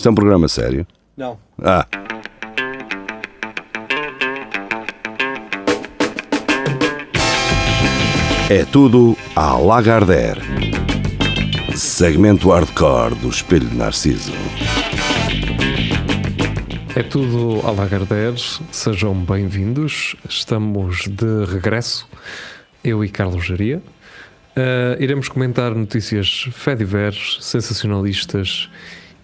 Isto é um programa sério? Não. Ah. É tudo à Lagardère. Segmento hardcore do Espelho de Narciso. É tudo à Lagardère, sejam bem-vindos. Estamos de regresso, eu e Carlos Jaria. Uh, iremos comentar notícias fediveres, sensacionalistas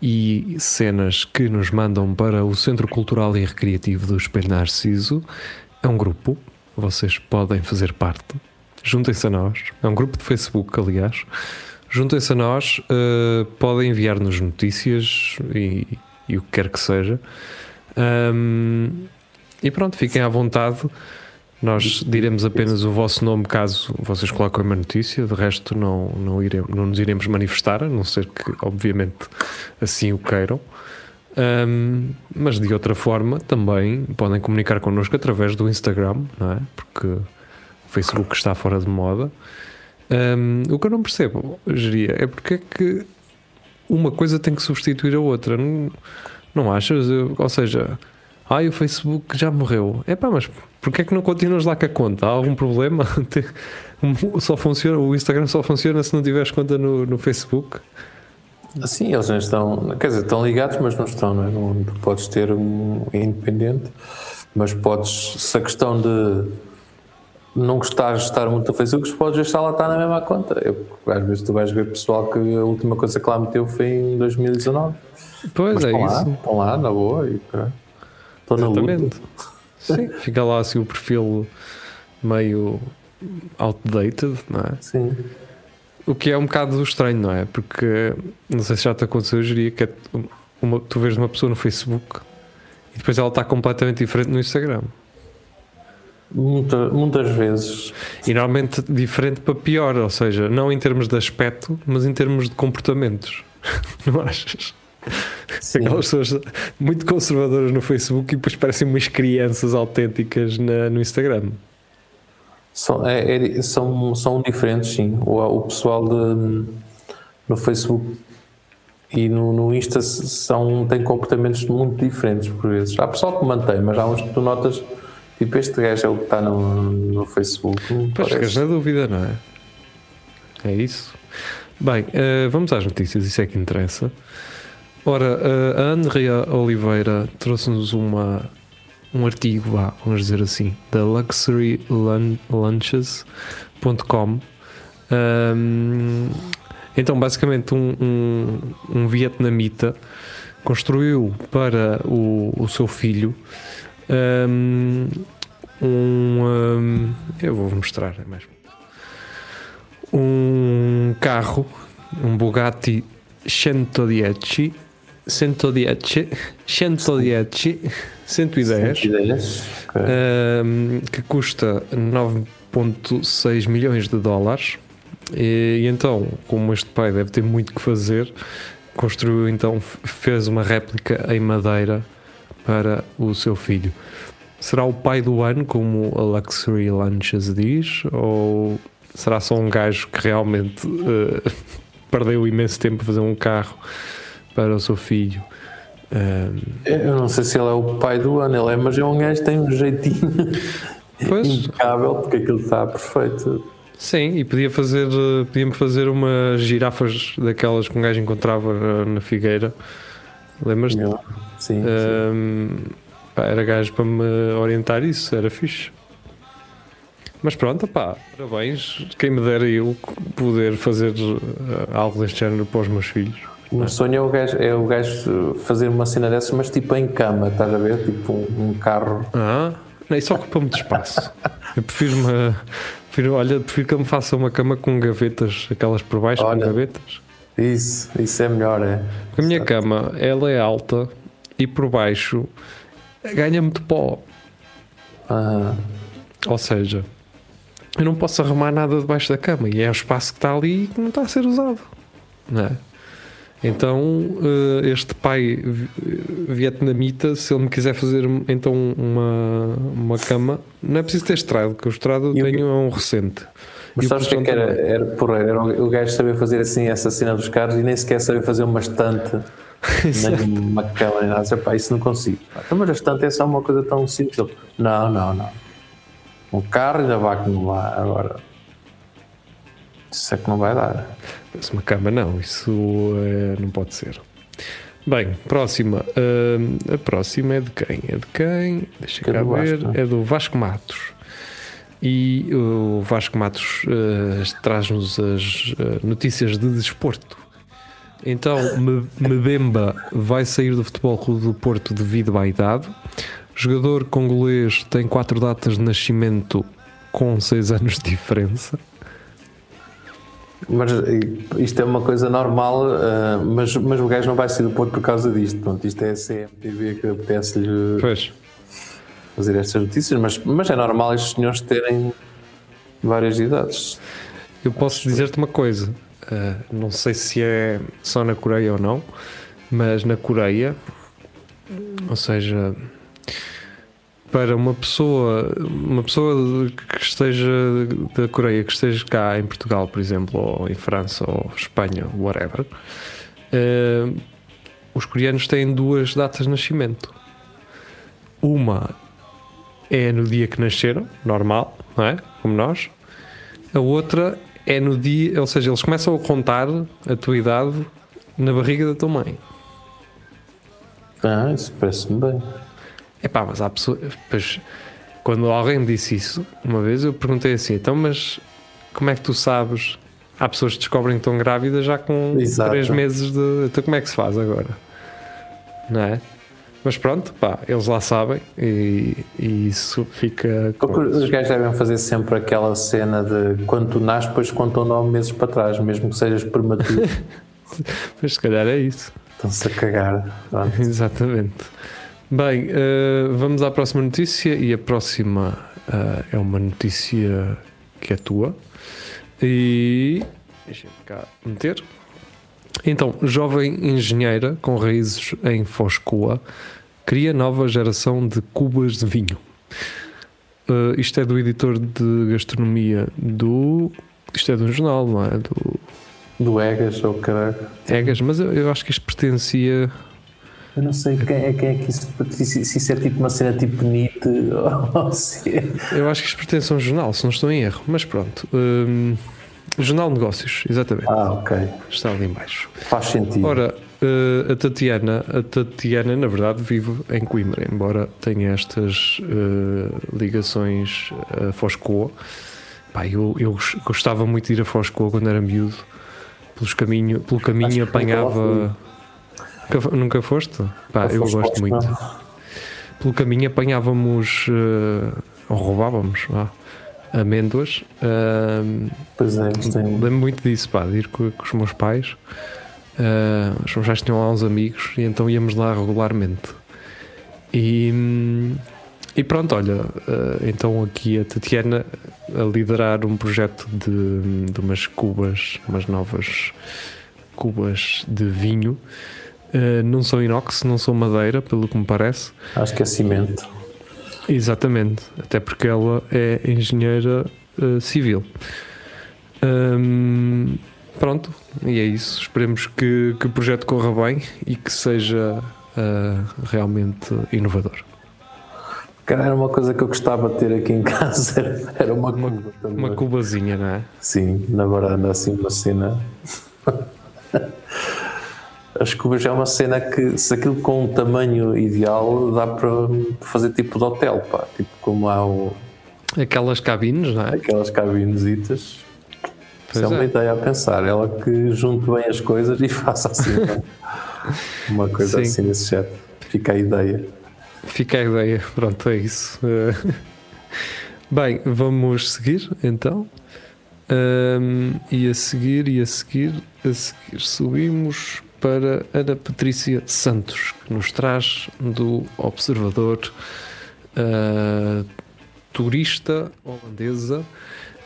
e cenas que nos mandam para o Centro Cultural e Recreativo do Espelho Narciso. É um grupo, vocês podem fazer parte. Juntem-se a nós. É um grupo de Facebook, aliás. Juntem-se a nós, uh, podem enviar-nos notícias e, e, o que quer que seja. Um, e pronto, fiquem à vontade. Nós diremos apenas o vosso nome caso vocês coloquem uma notícia, de resto não, não, iremos, não nos iremos manifestar, a não ser que, obviamente, assim o queiram. Um, mas de outra forma também podem comunicar connosco através do Instagram, não é? Porque o Facebook está fora de moda. Um, o que eu não percebo, Geria, é porque é que uma coisa tem que substituir a outra. Não, não achas? Ou seja, ai, o Facebook já morreu. É pá, mas Porquê é que não continuas lá com a conta? Há algum problema? só funciona, o Instagram só funciona se não tiveres conta no, no Facebook? Sim, eles não estão, quer dizer, estão ligados, mas não estão, não é? Não, podes ter um independente, mas podes, se a questão de não gostares de estar muito no Facebook, podes deixar lá estar na mesma conta. Eu, às vezes tu vais ver pessoal que a última coisa que lá meteu foi em 2019. Pois mas é estão isso. Lá, estão lá, na boa, e Estou na luta. Sim, fica lá assim o perfil meio outdated, não é? Sim. O que é um bocado estranho, não é? Porque não sei se já te aconteceu, eu diria que é uma, tu vês uma pessoa no Facebook e depois ela está completamente diferente no Instagram. Muita, muitas vezes. E normalmente diferente para pior, ou seja, não em termos de aspecto, mas em termos de comportamentos. Não achas? Aquelas pessoas muito conservadoras no Facebook e depois parecem umas crianças autênticas na, no Instagram. São, é, é, são, são diferentes, sim. O, o pessoal de, no Facebook e no, no Insta são, têm comportamentos muito diferentes por vezes. Há pessoal que mantém, mas há uns que tu notas, tipo, este gajo é o que está no, no Facebook. Pois, ficas na dúvida, não é? É isso. Bem, uh, vamos às notícias, isso é que interessa. Ora, a Andrea Oliveira trouxe-nos uma um artigo, vá, vamos dizer assim, da luxurylunches.com. Um, então, basicamente, um, um, um, vietnamita construiu para o, o seu filho um, um eu vou mostrar, é mais um carro, um Bugatti 110 110, 110, 110, 110 okay. um, que custa 9,6 milhões de dólares. E, e, então, como este pai deve ter muito que fazer, construiu então, fez uma réplica em madeira para o seu filho. Será o pai do ano, como a Luxury Lunches diz, ou será só um gajo que realmente uh, perdeu imenso tempo a fazer um carro? Para o seu filho. Um, eu não sei se ele é o pai do ano, ele é, mas é um gajo que tem um jeitinho pois, impecável, porque aquilo está perfeito. Sim, e podia fazer, podia-me fazer umas girafas daquelas que um gajo encontrava na Figueira. Lembras-te? Sim, um, sim. Pá, era gajo para me orientar isso, era fixe. Mas pronto, pá, parabéns. Quem me dera eu poder fazer algo deste género para os meus filhos. O meu sonho é o, gajo, é o gajo fazer uma cena dessas, mas tipo em cama, estás a ver? Tipo um, um carro. Ah, não, isso ocupa muito espaço. Eu prefiro uma. Prefiro, olha, prefiro que ele me faça uma cama com gavetas, aquelas por baixo olha, com gavetas. Isso, isso é melhor, é. A minha cama, ela é alta e por baixo ganha muito pó. Ah. Ou seja, eu não posso arrumar nada debaixo da cama e é o espaço que está ali que não está a ser usado. Não é? Então, eh, este pai vietnamita, se ele me quiser fazer então uma, uma cama, não é preciso ter estrado, porque o estrado eu tenho é um recente. Mas sabes o que, é que era? Era, porra, era o gajo saber fazer assim essa cena dos carros e nem sequer saber fazer uma estante nem uma cama nem nada. Epá, isso não consigo. Pá, Então, mas bastante é só uma coisa tão simples. Não, não, não. Um carro ainda vai que não. Agora, isso é que não vai dar. Mas uma cama não, isso eh, não pode ser. Bem, próxima. Hum, a próxima é de quem? É de quem? Deixa Que é cá Vasco, ver. não é? É do Vasco Matos. E o Vasco Matos eh, traz-nos as eh, notícias de desporto. Então, Mbemba vai sair do Futebol do Porto devido à idade. Jogador congolês tem quatro datas de nascimento com seis anos de diferença. Mas isto é uma coisa normal, eh, mas, mas o gajo não vai sair do ponto por causa disto. Pronto, isto é a CMTV que apetece-lhe fazer estas notícias, mas, mas é normal estes senhores terem várias idades. Eu posso dizer-te uma coisa, uh, não sei se é só na Coreia ou não, mas na Coreia, ou seja, para uma pessoa, uma pessoa que esteja da Coreia, que esteja cá em Portugal, por exemplo, ou em França, ou Espanha, whatever, uh, os coreanos têm duas datas de nascimento. Uma é no dia que nasceram, normal, não é? Como nós. A outra é no dia, ou seja, eles começam a contar a tua idade na barriga da tua mãe. Ah, isso parece-me bem. É pá, mas há pessoas. Pois, quando alguém me disse isso, uma vez eu perguntei assim: então, mas como é que tu sabes? Há pessoas que descobrem que estão grávidas já com Exato. 3 meses de. Então, como é que se faz agora? Não é? Mas pronto, pá, eles lá sabem e, e isso fica. com os gajos devem fazer sempre aquela cena de quando tu nasces, depois contam nove meses para trás, mesmo que sejas prematuro. Mas se calhar é isso. Estão-se a cagar. Pronto. Exatamente. Bem, eh, vamos à próxima notícia e a próxima eh, é uma notícia que é tua. E deixa-me cá meter. Então, jovem engenheira com raízes em Foscoa cria nova geração de cubas de vinho. Eh, isto é do editor de gastronomia do. Isto é de um jornal, não é? Do Do Egas ou caralho. Egas, mas eu, eu acho que isto pertencia. Eu não sei quem é, quem é que isso. Se, isso é tipo uma cena tipo NIT ou se é. Eu acho que isto pertence a um jornal, se não estou em erro, mas pronto. Hum, jornal de Negócios, exatamente. Ah, ok. Está ali em baixo. Faz sentido. Ora, eh, a Tatiana, a Tatiana, na verdade, vive em Coimbra, embora tenha estas eh, ligações a Foscoa. Pá, eu, eu gos- gostava muito de ir a Foscoa quando era miúdo. Pelos caminho, pelo caminho apanhava. Nunca, nunca foste? Pá, eu gosto muito. Espanha? Pelo caminho apanhávamos, eh, ou roubávamos, amêndoas. Ahm, Pois é, tem. Lembro muito disso, pá, de ir com, com os meus pais. Ah, os meus pais tinham lá uns amigos e então íamos lá regularmente. E, e pronto, olha, então aqui a Tatiana a liderar um projeto de, de umas cubas, umas novas cubas de vinho. Ah, não são inox, não são madeira, pelo que me parece. Acho que é cimento. Exatamente, até porque ela é engenheira eh, civil. Hum, pronto, e é isso. Esperemos que, que o projeto corra bem e que seja eh, realmente inovador. Cara, era uma coisa que eu gostava de ter aqui em casa. Era, era uma cuba também. Uma cubazinha, não é? Sim, na varanda, assim, uma cena. As cubas é uma cena que, se aquilo com um tamanho ideal, dá para fazer tipo de hotel, pá. Tipo como há o, Aquelas cabines, não é? aquelas cabinesitas. Pois Isso é uma é. ideia a pensar. Ela que junte bem as coisas e faça assim uma- uma coisa Sim. assim nesse jeito. Fica a ideia. Fica a ideia, pronto, é isso. Eh, Bem, vamos seguir então. Ahm, e a seguir, e a seguir, a seguir, subimos para Ana Patrícia Santos, que nos traz do Observador ah, turista holandesa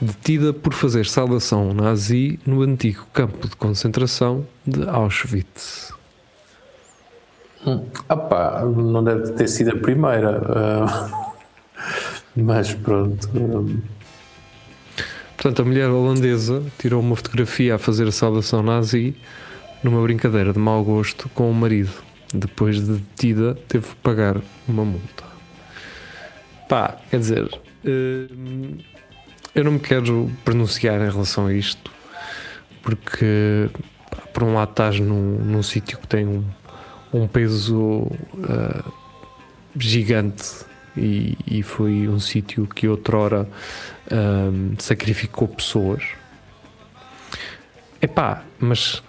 detida por fazer saudação nazi no antigo campo de concentração de Auschwitz. Ah pá, não deve ter sido a primeira. ah, mas pronto. ah, Portanto, a mulher holandesa tirou uma fotografia a fazer a saudação nazi numa brincadeira de mau gosto com o marido. Depois de detida, teve que pagar uma multa. Pá, quer dizer, hum, eu não me quero pronunciar em relação a isto, porque, pá, por um lado, estás num, num sítio que tem um, um peso uh, gigante e, e, foi um sítio que outrora um, sacrificou pessoas. Epá, mas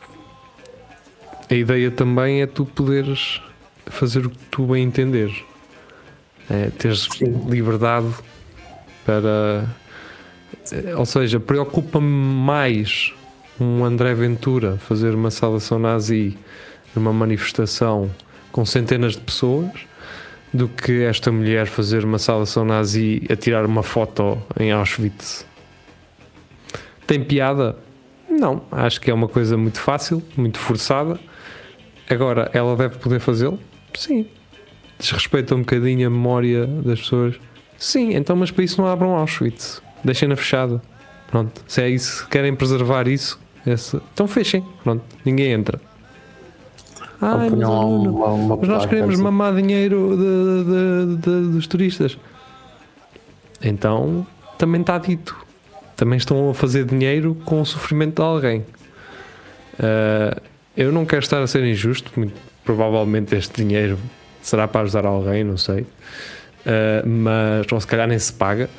a ideia também é tu poderes fazer o que tu bem entender. É, teres Sim. liberdade para. Ou seja, preocupa-me mais um André Ventura fazer uma saudação nazi numa manifestação com centenas de pessoas do que esta mulher fazer uma saudação nazi a tirar uma foto em Auschwitz. Tem piada? Não, acho que é uma coisa muito fácil, muito forçada. Agora, ela deve poder fazê-lo? Sim. Desrespeita um bocadinho a memória das pessoas? Sim, então, mas para isso não abram Auschwitz. Deixem-na fechada. Pronto. Se é isso, querem preservar isso, esse, então fechem. Pronto. Ninguém entra. Ai, mas, uma, uma mas nós queremos assim. mamar dinheiro de, de, de, dos turistas. Então, também está dito. Também estão a fazer dinheiro com o sofrimento de alguém. Uh, eu não quero estar a ser injusto, muito provavelmente este dinheiro será para ajudar alguém, não sei. Uh, mas, ou se calhar nem se paga.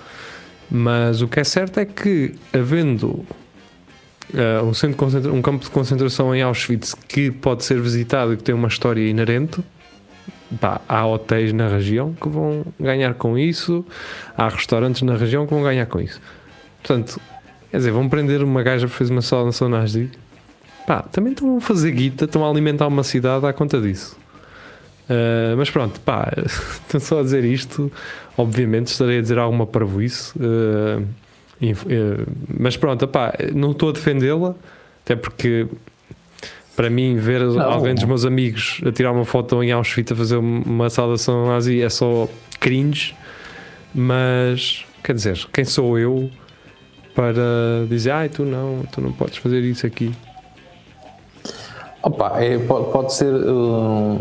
Mas o que é certo é que, havendo uh, um, centro um campo de concentração em Auschwitz que pode ser visitado e que tem uma história inerente. Pá, há hotéis na região que vão ganhar com isso, há restaurantes na região que vão ganhar com isso. Portanto, quer dizer, vão prender uma gaja que fez uma saudação nazi. Pá, também estão a fazer guita, estão a alimentar uma cidade à conta disso. Uh, mas pronto, pá, estou só a dizer isto. Obviamente estarei a dizer alguma parvoíce. Uh, eh, mas pronto, opá, não estou a defendê-la, até porque para mim ver não. alguém dos meus amigos a tirar uma foto em Auschwitz a fazer uma saudação nazi é só cringe, mas quer dizer, quem sou eu para dizer, ai, tu não, tu não podes fazer isso aqui. Opa, é, pode, pode ser. Uh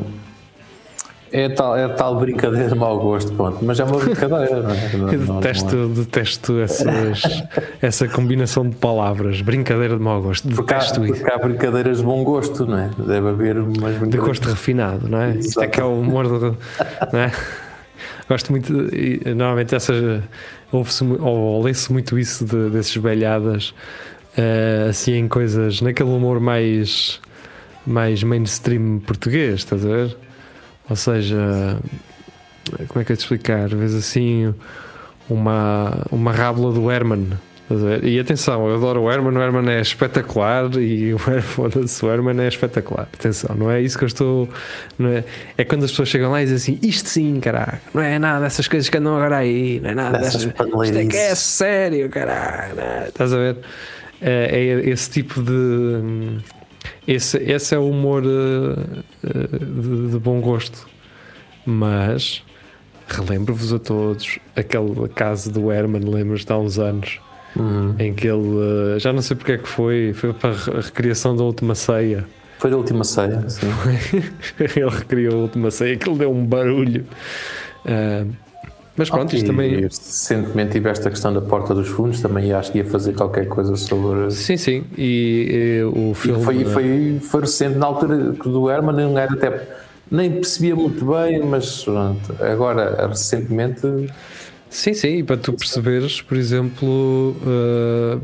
é tal, é tal brincadeira de mau gosto, pronto, mas é uma brincadeira, não é? Não, Eu detesto, não é. detesto essas, essa combinação de palavras, brincadeira de mau gosto, porque detesto há, isso. Porque há brincadeiras de bom gosto, não é? Deve haver umas De gosto refinado, não é? Exato. Isto é que é o humor, não é? Gosto muito, normalmente essas, ouve-se ou lê-se muito isso de, desses velhadas, uh, assim em coisas, naquele humor mais, mais mainstream português, estás a ver? Ou seja, como é que é de explicar? Vês assim uma, uma rábula do Herman. E atenção, eu adoro o Herman, o Herman é espetacular e o Herman, o Herman é espetacular. Atenção, não é isso que eu estou. Não é, é quando as pessoas chegam lá e dizem assim: Isto sim, caraca, não é nada dessas coisas que andam agora aí, não é nada dessas. Isto é que é sério, caraca. É? Estás a ver? É, é esse tipo de esse, esse é o humor uh, de, de, bom gosto. Mas relembro-vos a todos aquele caso do Herman, lembras de há uns anos, uhum. em que ele uh, já não sei porque é que foi, foi para a recriação da última ceia. Foi da última ceia, sim. ele recriou a última ceia, que ele deu um barulho. Uh, mas pronto, okay. isto também. Recentemente tiveste a questão da porta dos fundos, também acho que ia fazer qualquer coisa sobre. Sim, sim. E, e o filme. E foi, foi, foi recente, na altura do Herman, não era até. Nem percebia muito bem, mas pronto, agora, recentemente. Sim, sim, e para tu perceberes, por exemplo, uh,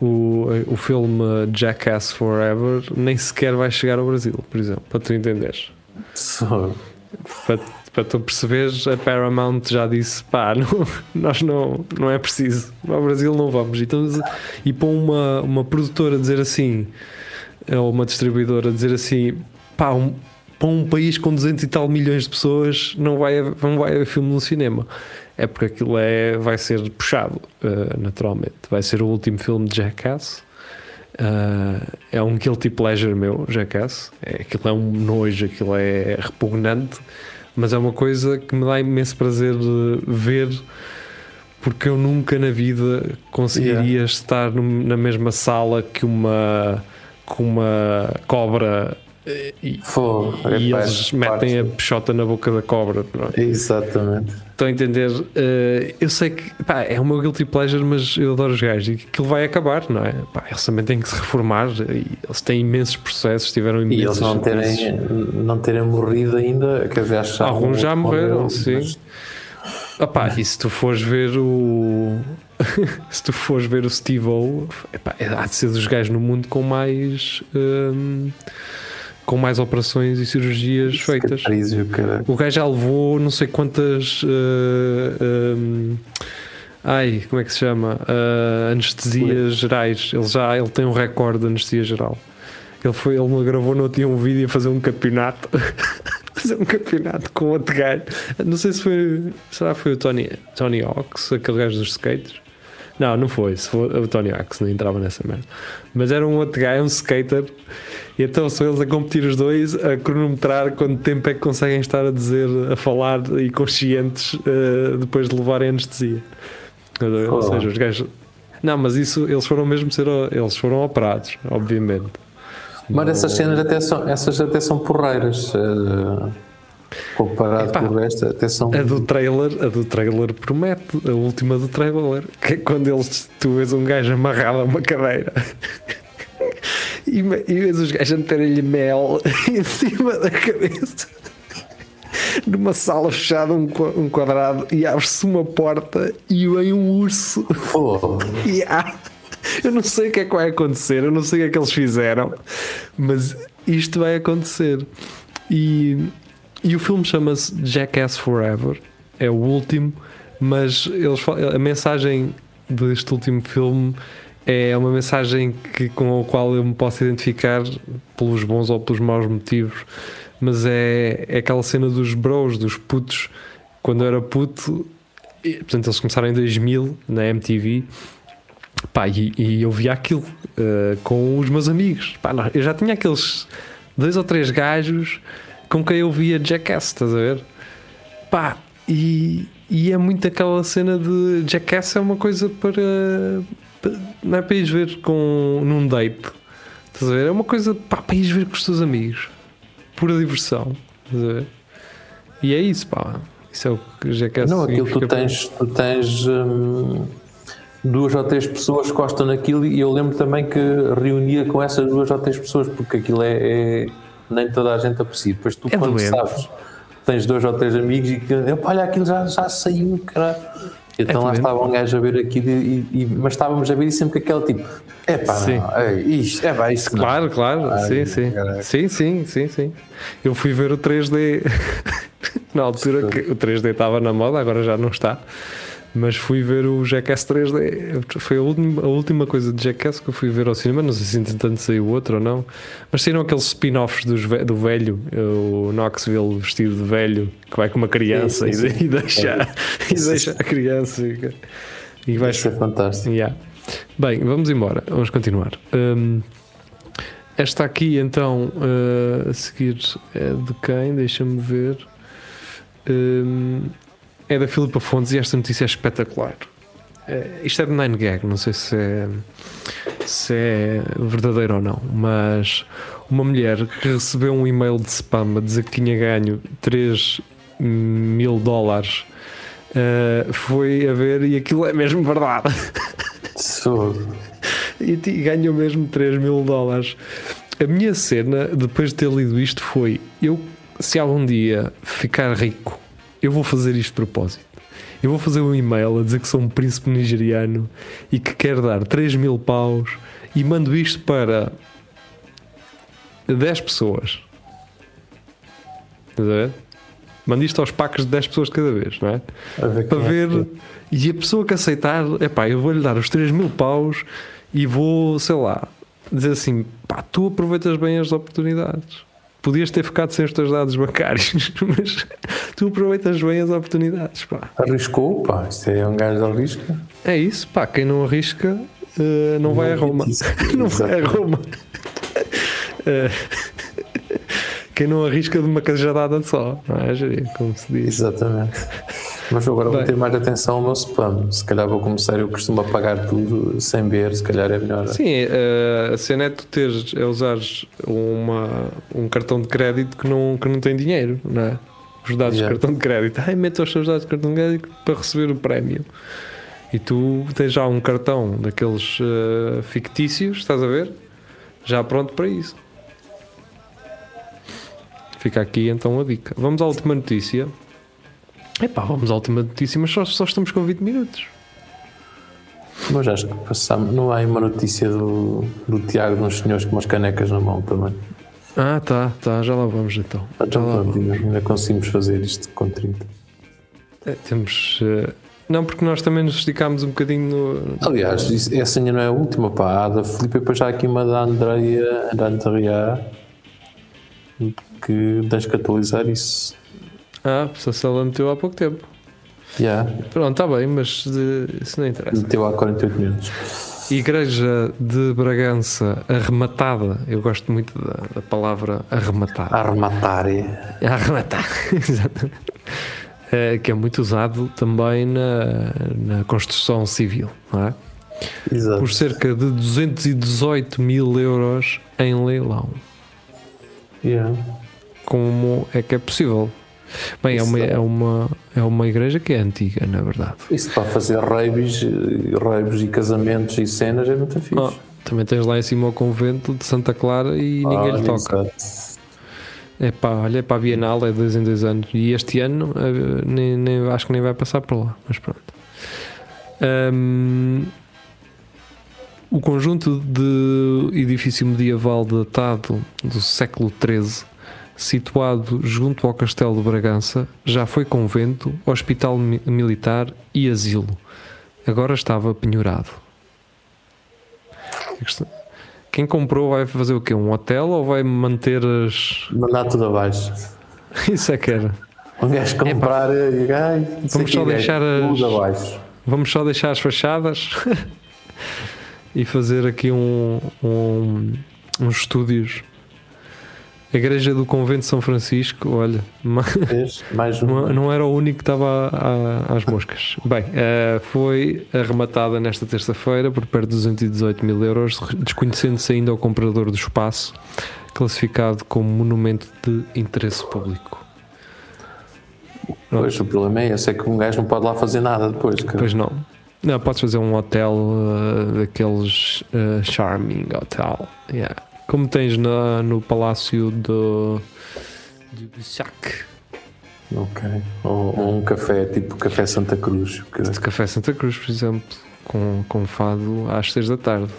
o, o filme Jackass Forever nem sequer vai chegar ao Brasil, por exemplo, para tu entenderes. So... Para, para tu perceberes, a Paramount já disse: pá, não, nós não, não é preciso, ao Brasil não vamos. Então, e para uma, uma produtora dizer assim, ou uma distribuidora dizer assim, pá, um, para um país com 200 e tal milhões de pessoas, não vai, não vai haver filme no cinema. É porque aquilo é, vai ser puxado, uh, naturalmente. Vai ser o último filme de Jackass. Uh, é um guilty pleasure meu, Jackass. É, aquilo é um nojo, aquilo é repugnante mas é uma coisa que me dá imenso prazer ver porque eu nunca na vida conseguiria yeah. estar na mesma sala que uma com uma cobra eh, e, Fogo. e Epá, eles metem a parte- peixota na boca da cobra. é? Exatamente. Estão a entender? Eh, eu sei que pá, é o meu guilty pleasure, mas eu adoro os gajos e aquilo vai acabar, não é? Pá, eles também têm que se reformar e eles têm imensos processos, tiveram E imensos. eles não terem, não terem morrido ainda, quer dizer, acho Alguns já morreram, morreram, sim. mas- Opá, e se tu fores ver o. se tu fores ver o Steve-O, epá, é- há de ser dos gajos no mundo com mais. hum, com mais operações e cirurgias feitas. Cicatriz e o gajo já levou não sei quantas. uh, um, ai, como é que se chama? Uh, anestesias gerais. Ele já ele tem um recorde de anestesia geral. Ele, foi, ele me gravou no dia um vídeo a fazer um campeonato. fazer um campeonato com outro gajo. Não sei se foi. Será que foi o Tony, Tony Hawks, aquele gajo dos skates? Não, não foi. Se for o Tony Hawks, não entrava nessa merda. Mas era um outro gajo, um skater. E então são eles a competir os dois, a cronometrar quanto tempo é que conseguem estar a dizer, a falar e conscientes eh, depois de levarem anestesia. Ou Oh. seja, os gajos. Não, mas isso eles foram mesmo ser. Eles foram operados, obviamente. Mas essas cenas até são, essas até são porreiras. eh, comparado Epá, com o resto, até são. A do trailer, a do trailer promete, a última do trailer, que é quando eles, tu vês um gajo amarrado a uma cadeira e, e vês os gajos a meterem-lhe mel em cima da cabeça numa sala fechada, um, qua- quadrado, e abre-se uma porta e vem um urso. E há- eu não sei o que é que vai acontecer, eu não sei o que é que eles fizeram, mas isto vai acontecer. E, e o filme chama-se Jackass Forever, é o último, mas eles, a mensagem deste último filme é uma mensagem que, com a qual eu me posso identificar pelos bons ou pelos maus motivos, mas é, é aquela cena dos bros, dos putos. Quando eu era puto, e, portanto, eles começaram em 2000 na MTV. Pá, e, e eu via aquilo eh, com os meus amigos. Pá, nós- eu já tinha aqueles dois ou três gajos com quem eu via Jackass, estás a ver? Pá, e, e é muito aquela cena de Jackass é uma coisa para, para- não é para ires ver com, num date, estás a ver? É uma coisa pá, para ires ver com os teus amigos, pura diversão, estás a ver? E é isso, pá. Isso é o que Jackass não, aquilo tu tens, tu tens hum, duas ou três pessoas que gostam naquilo e eu lembro também que reunia com essas duas ou três pessoas porque aquilo é, é- nem toda a gente aprecia. Depois tu, É quando doente. sabes, tens dois ou três amigos e que "Epá, olha, aquilo já, já saiu, caralho. Então lá doente. estava um gajo a ver aquilo, e, e- mas estávamos a ver e sempre com aquele tipo: é pá, não, é, isto, é pá, não." Claro, claro, Ai, sim, sim. caraca. Sim, sim, sim, sim. Eu fui ver o 3D na altura que o 3D estava na moda, agora já não está. Mas fui ver o Jackass 3D. Foi a última, a última coisa de Jackass que eu fui ver ao cinema. Não sei se entretanto saiu outro ou não. Mas saíram aqueles spin-offs do velho, o Knoxville vestido de velho, que vai com uma criança Sim, sim, e, sim. e deixa, e deixa a criança. E, e vai Isso é fantástico. Yeah. Bem, vamos embora, vamos continuar. Hum, esta aqui, então, uh, a seguir é de quem? Deixa-me ver. Hum, é da Filipa Fontes e esta notícia é espetacular. É, isto é de 9gag, não sei se é, se é verdadeiro ou não, mas uma mulher que recebeu um e-mail de spam a dizer que tinha ganho 3 mil dólares uh, foi a ver e aquilo é mesmo verdade. E ganhou mesmo 3 mil dólares. A minha cena, depois de ter lido isto, foi: eu, se algum dia ficar rico, eu vou fazer isto de propósito. Eu vou fazer um e-mail a dizer que sou um príncipe nigeriano e que quero dar 3 mil paus e mando isto para 10 pessoas. Estás a ver? Mando isto aos packs de 10 pessoas de cada vez, não é? ver para é ver. que- E a pessoa que aceitar, é pá, eu vou-lhe dar os 3 mil paus e vou, sei lá, dizer assim: pá, tu aproveitas bem as oportunidades. Podias ter ficado sem os teus dados bancários, mas tu aproveitas bem as oportunidades, pá. Arriscou, pá, isto é um gajo de arrisca. É isso, pá, quem não arrisca eh, não vai a Roma. Não vai a. Roma. Eh, quem não arrisca de uma cajadada só, não é? Como se diz. Exatamente. Mas agora vou Bem. ter mais atenção ao meu spam. Se calhar vou começar, eu costumo apagar tudo sem ver, se calhar é melhor. Sim, eh, a cena é tu teres, é usares uma, um cartão de crédito que não, que não tem dinheiro, não é? Os dados Yeah. de cartão de crédito. Ai, mete os seus dados de cartão de crédito para receber o prémio. E tu tens já um cartão daqueles eh, fictícios, estás a ver? Já pronto para isso. Fica aqui então a dica. Vamos à última notícia. Epá, vamos à última notícia, mas só, só estamos com 20 minutos. Mas acho que passamos. Não há aí uma notícia do, do Tiago de uns senhores com umas canecas na mão também. Ah, tá, tá, já lá vamos então. Já Então lá pronto, ainda, ainda conseguimos fazer isto com 30. É, temos. eh, não, porque nós também nos esticámos um bocadinho no. Aliás, isso- essa ainda não é a última, pá. A da Filipe, depois já há aqui uma da Andrea, da Andrea, que tens que atualizar isso. Ah, se ela meteu há pouco tempo. Já, Pronto, está bem, mas eh, isso não interessa. meteu há 48 minutos. Igreja de Bragança arrematada. Eu gosto muito da, da palavra arrematar. Arrematar. Arrematar, exatamente. Eh, que é muito usado também na, na construção civil, não é? Exato. Por cerca de 218 mil euros em leilão. Yeah. como é que é possível? Bem, é uma, é- uma, é uma igreja que é antiga, na verdade. Isso para fazer raves, raves e casamentos e cenas é muito fixe. Oh, também tens lá em cima o convento de Santa Clara e ninguém lhe Ah, toca. exato. É pá, olha, é para a Bienal, é dois em dois anos. E este ano eh, nem, nem- acho que nem vai passar por lá, mas pronto. Ahm, o conjunto de edifício medieval datado do século XIII, situado junto ao Castelo de Bragança, já foi convento, hospital mi- militar e asilo. Agora estava penhorado. Quem comprou vai fazer o quê? Um hotel ou vai manter as. Mandar tudo abaixo. Isso é que era. Um gajo comprar e ai, Vamos só deixar gajo, as- abaixo. Vamos só deixar as fachadas e fazer aqui um, um- uns estúdios. A igreja do Convento de São Francisco, olha? Mais não, uma. não era o único que estava a- a- às moscas. Bem, eh, foi arrematada nesta terça-feira por perto de 218 mil euros, desconhecendo-se ainda o comprador do espaço, classificado como monumento de interesse público. Pois, o problema é esse, é que um gajo não pode lá fazer nada depois. cara. Pois não. Não, podes fazer um hotel uh, daqueles uh, charming hotel. Yeah. Como tens na, no palácio do de Bissac, Ok. Ou, ou um café, tipo Café Santa Cruz. que- de Café Santa Cruz, por exemplo, com, com fado às seis da tarde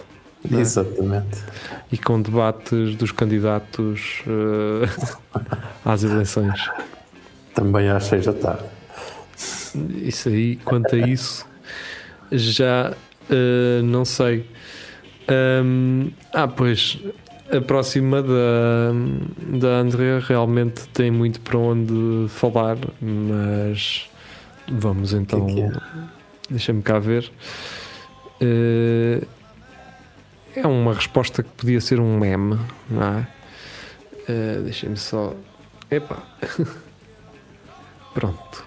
Exatamente. e com debates dos candidatos uh, às eleições. Também às seis da tarde. Isso aí, quanto a isso, já uh, não sei. Um, ah, pois a próxima da, da Andrea realmente tem muito para onde falar, mas vamos então. que é? Deixa-me cá ver. Uh, é uma resposta que podia ser um meme, não é? Uh, Deixa-me só. Epá. Pronto.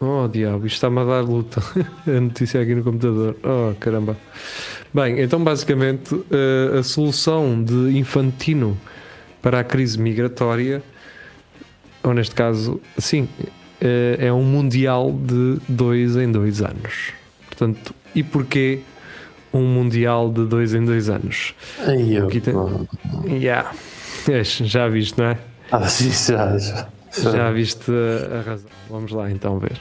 Oh diabo, isto está-me a dar luta. a notícia aqui no computador. Oh caramba. Bem, então basicamente eh, a solução de Infantino para a crise migratória, ou neste caso, sim, eh, é um mundial de dois em dois anos. Portanto, e porquê um mundial de dois em dois anos? Aí eu. Tem- Yeah. Já viste, não é? Ah, sim, já, já. Já viste a, a razão. Vamos lá então ver.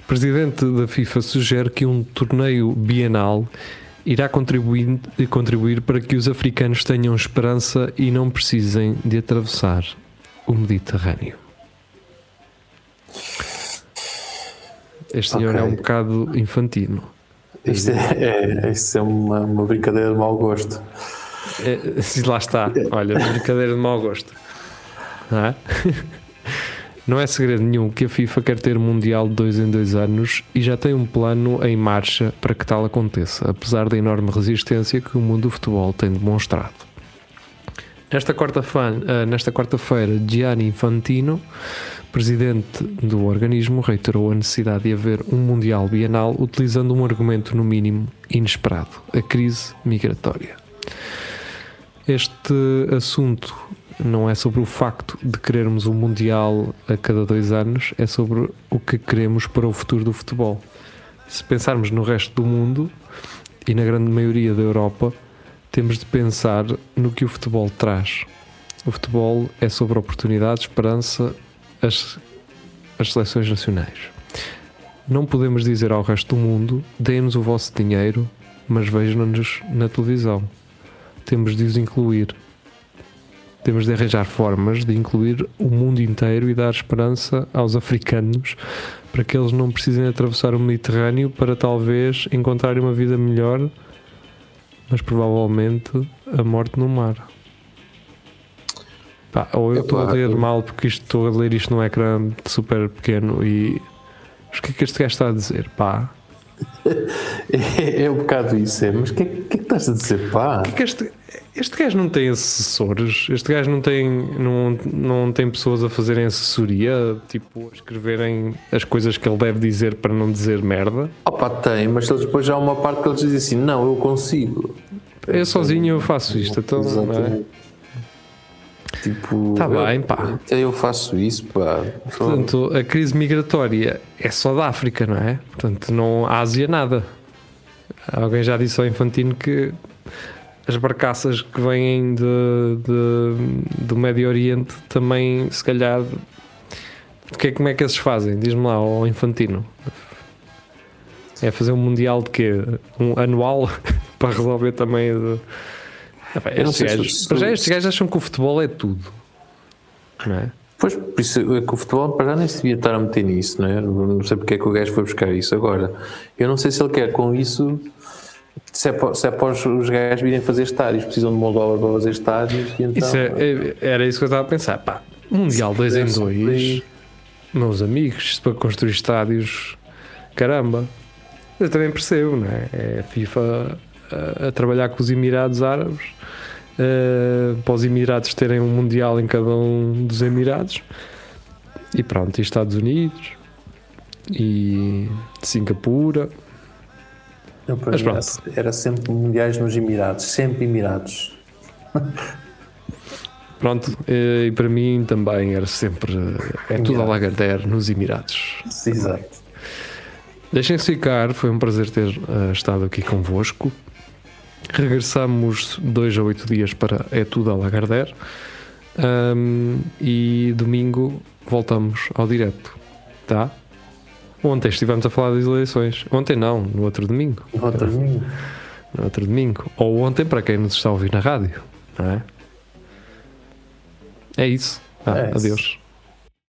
O presidente da FIFA sugere que um torneio bienal irá contribuir, contribuir para que os africanos tenham esperança e não precisem de atravessar o Mediterrâneo. Este senhor Ok. é um bocado infantino. Isto é, é, isto é uma, uma brincadeira de mau gosto. É, lá está, olha, brincadeira de mau gosto. Não é? Não é segredo nenhum que a FIFA quer ter Mundial de dois em dois anos e já tem um plano em marcha para que tal aconteça, apesar da enorme resistência que o mundo do futebol tem demonstrado. Esta quarta-feira, nesta quarta-feira, Gianni Infantino, presidente do organismo, reiterou a necessidade de haver um Mundial Bienal utilizando um argumento, no mínimo, inesperado: a crise migratória. Este assunto não é sobre o facto de querermos um Mundial a cada dois anos, é sobre o que queremos para o futuro do futebol. Se pensarmos no resto do mundo e na grande maioria da Europa, temos de pensar no que o futebol traz. O futebol é sobre oportunidade, esperança, as, as seleções nacionais. Não podemos dizer ao resto do mundo: deem-nos o vosso dinheiro, mas vejam-nos na televisão. Temos de os incluir. Temos de arranjar formas de incluir o mundo inteiro e dar esperança aos africanos para que eles não precisem atravessar o Mediterrâneo para talvez encontrarem uma vida melhor, mas provavelmente a morte no mar. Pá, ou eu estou a ler mal porque estou a ler isto num ecrã super pequeno e mas o que é que este gajo está a dizer? Pá. É, é um bocado isso, é. Mas o que, é, que, é que estás a dizer, pá? Que é que este, este gajo não tem assessores, este gajo não tem, não, não tem pessoas a fazerem assessoria, tipo, a escreverem as coisas que ele deve dizer para não dizer merda. Opa, tem, mas depois já há uma parte que eles dizem assim: não, eu consigo. Eu sozinho eu faço isto, então. Não é? Tipo, Tá bem, pá. Eu faço isso, pá. Portanto, a crise migratória é só da África, não é? Portanto, não Ásia nada. Alguém já disse ao Infantino que as barcaças que vêm de, de- do Médio Oriente também, se calhar, que é, como é que esses fazem? Diz-me lá, ao Infantino. É fazer um mundial de quê? Um anual para resolver também. De... Ah, pá, Eu não estes, gajos, se- já estes gajos acham que o futebol é tudo, não é? Pois, por isso é que o futebol para já nem se devia estar a meter nisso, não é? Não sei porque é que o gajo foi buscar isso. Agora, eu não sei se ele quer com isso. Se é, para, se é para os, os gajos virem fazer estádios, precisam de mão de obra para fazer estádios. E então, Isso é- é- era isso que eu estava a pensar. Pá, Mundial 2 em Deve ser 2, por aí. meus amigos, para construir estádios, caramba. Eu também percebo, não é? É a FIFA a, a trabalhar com os Emirados Árabes, eh, para os Emirados terem um Mundial em cada um dos Emirados, e pronto, e Estados Unidos, e Singapura. Eu, Mas mim, pronto. era, era sempre mundiais nos Emirados, sempre Emirados. Pronto, eh, e para mim também era sempre. É tudo a Lagardère nos Emirados. Exato. Deixem-se ficar, foi um prazer ter eh, estado aqui convosco. Regressamos dois a oito dias para É Tudo a Lagardère Ahm, e domingo voltamos ao direto, tá? Ontem estivemos a falar das eleições. Ontem não, no outro domingo. No outro domingo. No outro domingo. Ou ontem para quem nos está a ouvir na rádio, não é? É isso. Ah, É isso. adeus.